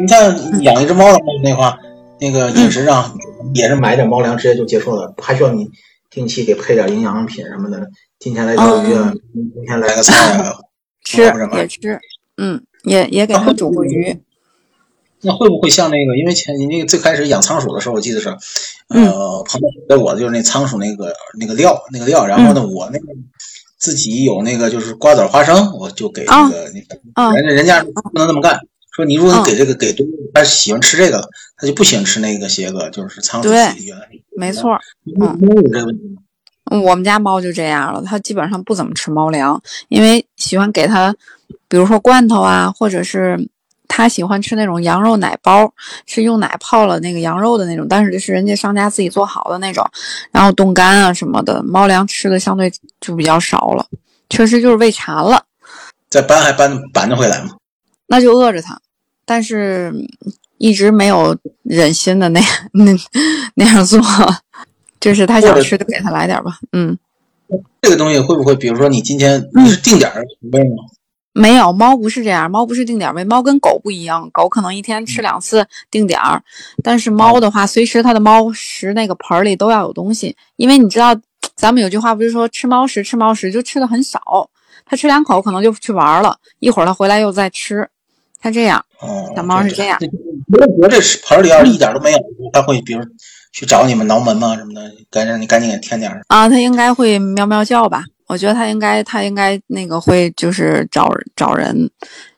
你看养一只猫的话，那话，那个饮食上也是买点猫粮，直接就结束了，还需要你定期给配点营养品什么的。今天来条鱼啊，明天来个菜啊，吃也吃，嗯，也也给它煮过鱼。那会不会像那个？因为前你那个最开始养仓鼠的时候，我记得是，呃，旁边给我的就是那仓鼠那个那个料，那个料。然后呢，我那个自己有那个就是瓜子花生，我就给那个那人家人家不能那么干。说你如果给这个给多，他喜欢吃这个，他就不喜欢吃那个些个，就是仓鼠。对，没错。嗯，我们家猫就这样了，它基本上不怎么吃猫粮，因为喜欢给它，比如说罐头啊，或者是它喜欢吃那种羊肉奶包，是用奶泡了那个羊肉的那种，但是这是人家商家自己做好的那种，然后冻干啊什么的，猫粮吃的相对就比较少了，确实就是喂馋了。再搬还搬搬得回来吗？那就饿着它。但是一直没有忍心的那 那那样做，就是他想吃就给他来点吧。嗯，这个东西会不会，比如说你今天你是定点喂吗？没有，猫不是这样，猫不是定点喂，猫跟狗不一样，狗可能一天吃两次定点儿，但是猫的话，随时它的猫食那个盆里都要有东西，因为你知道，咱们有句话不是说吃猫食吃猫食就吃的很少，它吃两口可能就去玩了，一会儿它回来又再吃。它这样，小猫是这样。如果这盆里要是一点都没有，它会比如去找你们挠门吗？什么的，赶紧你赶紧给添点儿啊，它应该会喵喵叫吧？我觉得它应该，它应该那个会就是找找人。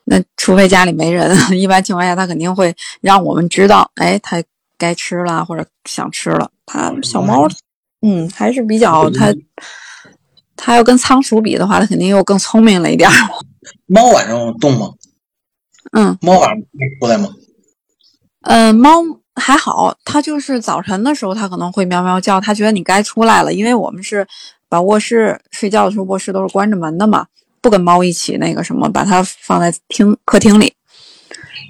那除非家里没人，一般情况下它肯定会让我们知道，哎，它该吃了或者想吃了。它小猫，嗯，还是比较它，它要跟仓鼠比的话，它肯定又更聪明了一点。猫晚上动吗？嗯，猫晚上出来吗？嗯，猫还好，它就是早晨的时候，它可能会喵喵叫，它觉得你该出来了。因为我们是把卧室睡觉的时候，卧室都是关着门的嘛，不跟猫一起那个什么，把它放在厅客厅里。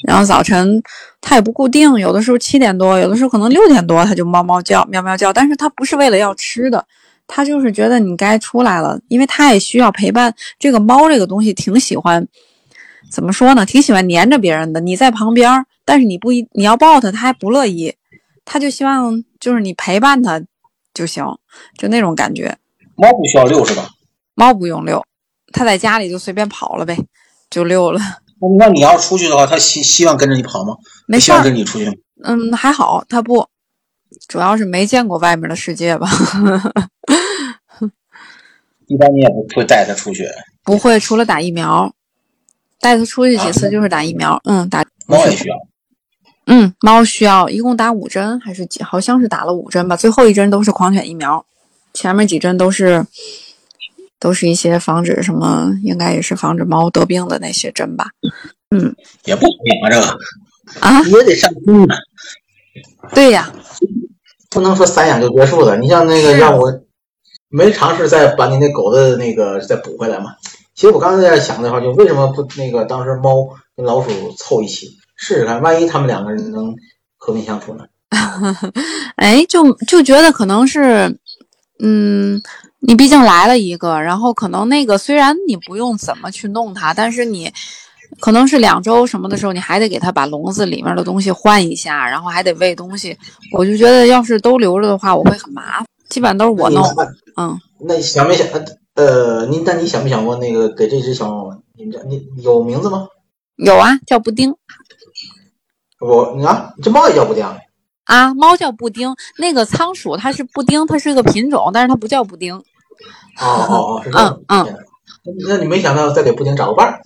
然后早晨它也不固定，有的时候七点多，有的时候可能六点多，它就猫猫叫，喵喵叫。但是它不是为了要吃的，它就是觉得你该出来了，因为它也需要陪伴。这个猫这个东西挺喜欢。怎么说呢？挺喜欢黏着别人的，你在旁边，但是你不一你要抱它，它还不乐意，它就希望就是你陪伴它就行，就那种感觉。猫不需要遛是吧？猫不用遛，它在家里就随便跑了呗，就遛了。那你要出去的话，它希希望跟着你跑吗？没希望跟你出去。嗯，还好，它不，主要是没见过外面的世界吧。一般你也不会带它出去。不会，除了打疫苗。带它出去几次就是打疫苗，嗯，打猫也需要，嗯，猫需要一共打五针还是几？好像是打了五针吧，最后一针都是狂犬疫苗，前面几针都是都是一些防止什么，应该也是防止猫得病的那些针吧，嗯，也不好养啊这个啊，也得上心啊，对呀，不能说散养就结束了，你像那个让我没尝试再把你那狗的那个再补回来嘛。其实我刚才在想的话，就为什么不那个当时猫跟老鼠凑一起试试看，万一他们两个人能和平相处呢？哎，就就觉得可能是，嗯，你毕竟来了一个，然后可能那个虽然你不用怎么去弄它，但是你可能是两周什么的时候，你还得给它把笼子里面的东西换一下，然后还得喂东西。我就觉得要是都留着的话，我会很麻烦，基本上都是我弄。嗯，那想没想？呃，你但你想没想过那个给这只小猫，你你有名字吗？有啊，叫布丁。我你看，这猫也叫布丁啊？猫叫布丁，那个仓鼠它是布丁，它是个品种，但是它不叫布丁。哦哦哦，是这样。嗯嗯。那你没想到再给布丁找个伴儿？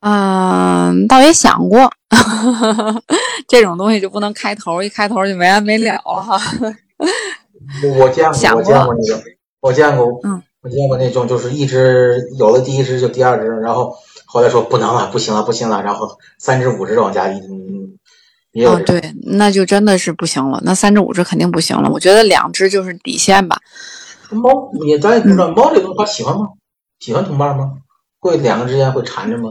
嗯，倒也想过，这种东西就不能开头，一开头就没完没了了哈。我见过，我见过那个。我见过，嗯，我见过那种，就是一只有了第一只就第二只，然后后来说不能了，不行了，不行了，然后三只五只的往家一，嗯，也有哦，对，那就真的是不行了，那三只五只肯定不行了。我觉得两只就是底线吧。猫你咱也不知道猫这东西它喜欢吗？喜欢同伴吗？会两个之间会缠着吗？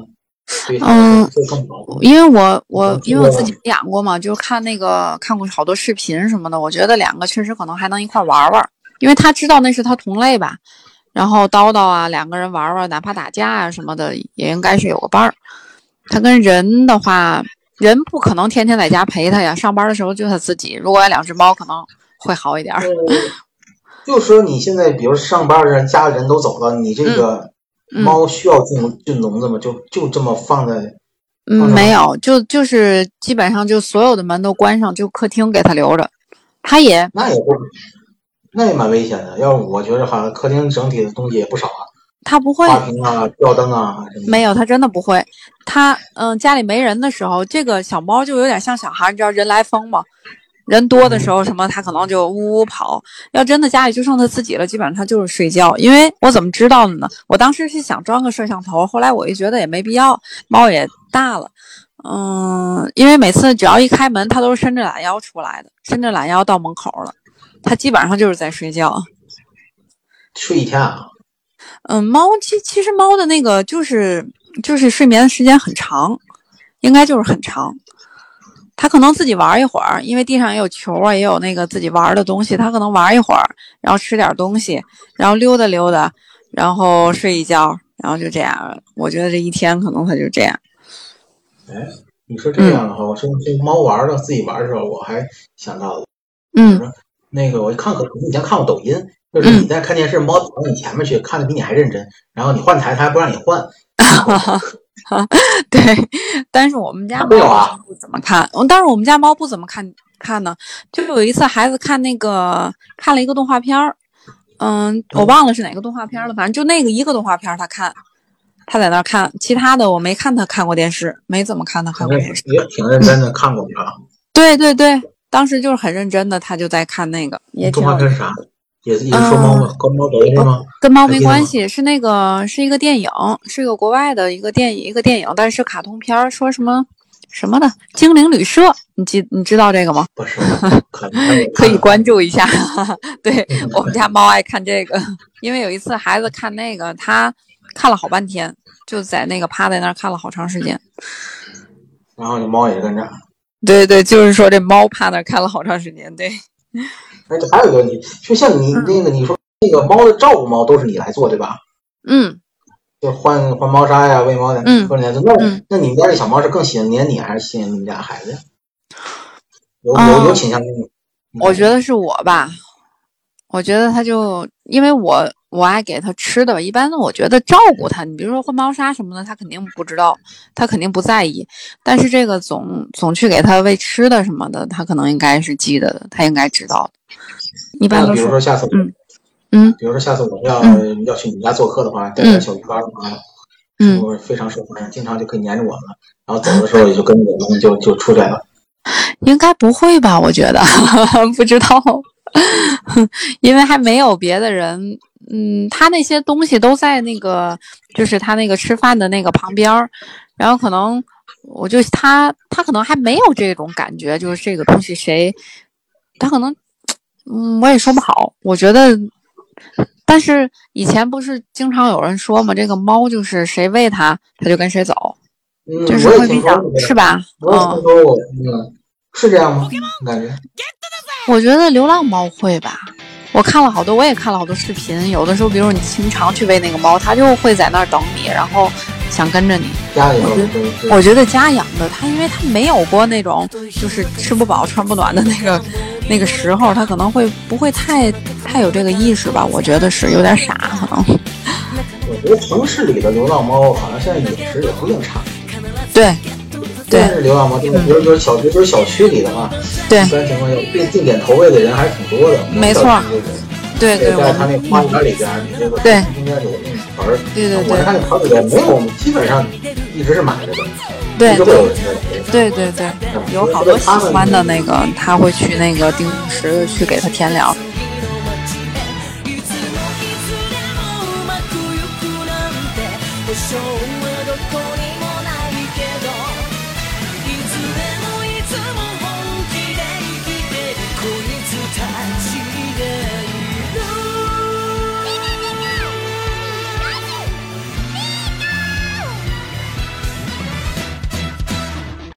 对，嗯会更好。因为我我嗯因为我自己养过嘛，就看那个看过好多视频什么的，我觉得两个确实可能还能一块玩玩，因为他知道那是他同类吧。然后叨叨啊，两个人玩玩，哪怕打架啊什么的，也应该是有个伴儿。他跟人的话，人不可能天天在家陪他呀，上班的时候就他自己。如果有两只猫，可能会好一点儿。就说你现在，比如上班的人，家里人都走了，你这个嗯猫需要进进笼子吗？就就这么放在？嗯，没有，就就是基本上就所有的门都关上，就客厅给他留着。他也那也不，那也蛮危险的。要是我觉得好像客厅整体的东西也不少啊，他不会，花瓶啊、吊灯啊。没有，他真的不会。他嗯，家里没人的时候，这个小猫就有点像小孩，你知道人来疯吗？人多的时候，什么它可能就呜呜跑。要真的家里就剩它自己了，基本上它就是睡觉。因为我怎么知道的呢？我当时是想装个摄像头，后来我一觉得也没必要，猫也大了。嗯，因为每次只要一开门，它都是伸着懒腰出来的，伸着懒腰到门口了。它基本上就是在睡觉。睡一天啊？嗯，猫其其实猫的那个就是就是睡眠的时间很长，应该就是很长。它可能自己玩一会儿，因为地上也有球啊，也有那个自己玩的东西，它可能玩一会儿，然后吃点东西，然后溜达溜达，然后睡一觉，然后就这样。我觉得这一天可能它就这样。哎，你说这样的话，我说这猫玩的自己玩的时候，我还想到了嗯那个，我看可能以前看过抖音，就是你在看电视，猫跑到你前面去，看的比你还认真，然后你换台，它还不让你换。对，但是我们家猫没有啊不怎么看，嗯但是我们家猫不怎么看看呢。就有一次孩子看那个看了一个动画片儿，嗯，我忘了是哪个动画片了，反正就那个一个动画片儿他看，他在那儿看，其他的我没看他看过电视，没怎么看他看过电视。也挺认真的看过啊。对对对，当时就是很认真的，他就在看那个，也挺有动画片是啥？也是也是说猫吗？跟猫头是吗？跟猫没关系，是那个是一个电影，是一个国外的一个电影，一个电影，但是卡通片儿，说什么什么的精灵旅社，你记你知道这个吗？不是，可能可以关注一下。对我们家猫爱看这个，因为有一次孩子看那个，他看了好半天，就在那个趴在那儿看了好长时间。然后你猫也跟着。对对，就是说这猫趴那儿看了好长时间。对，而且还有一个问题，就像你那个你说那个猫的照顾猫都是你来做对吧？嗯，就换换猫砂呀、喂猫的，嗯都是你来做。那嗯那你们家这小猫是更喜欢黏你，还是喜欢你们家孩子呀？有哦有有倾向于你？我觉得是我吧，我觉得它就因为我我爱给它吃的，一般我觉得照顾它，你比如说换猫砂什么的，它肯定不知道，它肯定不在意。但是这个总总去给它喂吃的什么的，它可能应该是记得的，它应该知道的。一般都是比如说下次，嗯嗯比如说下次我们要、要去你家做客的话，带嗯点小鱼干儿啊，是嗯，我非常受欢迎？经常就可以黏着我们，然后走的时候也就跟着我们就就出来了。应该不会吧？我觉得 不知道，因为还没有别的人。嗯，他那些东西都在那个，就是他那个吃饭的那个旁边儿，然后可能我就他他可能还没有这种感觉，就是这个东西谁，他可能，嗯，我也说不好。我觉得，但是以前不是经常有人说嘛，这个猫就是谁喂它，它就跟谁走，嗯，就是会比较是吧？嗯，是这样吗？感觉？我觉得流浪猫会吧，我看了好多，我也看了好多视频。有的时候，比如你经常去喂那个猫，它就会在那儿等你，然后想跟着你。家养的我觉得家养的它，因为它没有过那种就是吃不饱穿不暖的那个 那个时候，它可能会不会太太有这个意识吧？我觉得是有点傻，可能。我觉得城市里的流浪猫好像现在饮食也不一定差。对对但是流浪猫，就是比如就是小区，就是小区里的话，对一般情况下定定点投喂的人还是挺多的。没错小区里的对对，我在他那们花园里边，你这个对中间有那个盆儿，对对对我看那盆儿里边没有，基本上一直是满着的，对一直会有人在投。对对对，有好多喜欢的那个，他会去那个定时去给它填粮。いつもいつでもうまくいくなんて保証 はどこに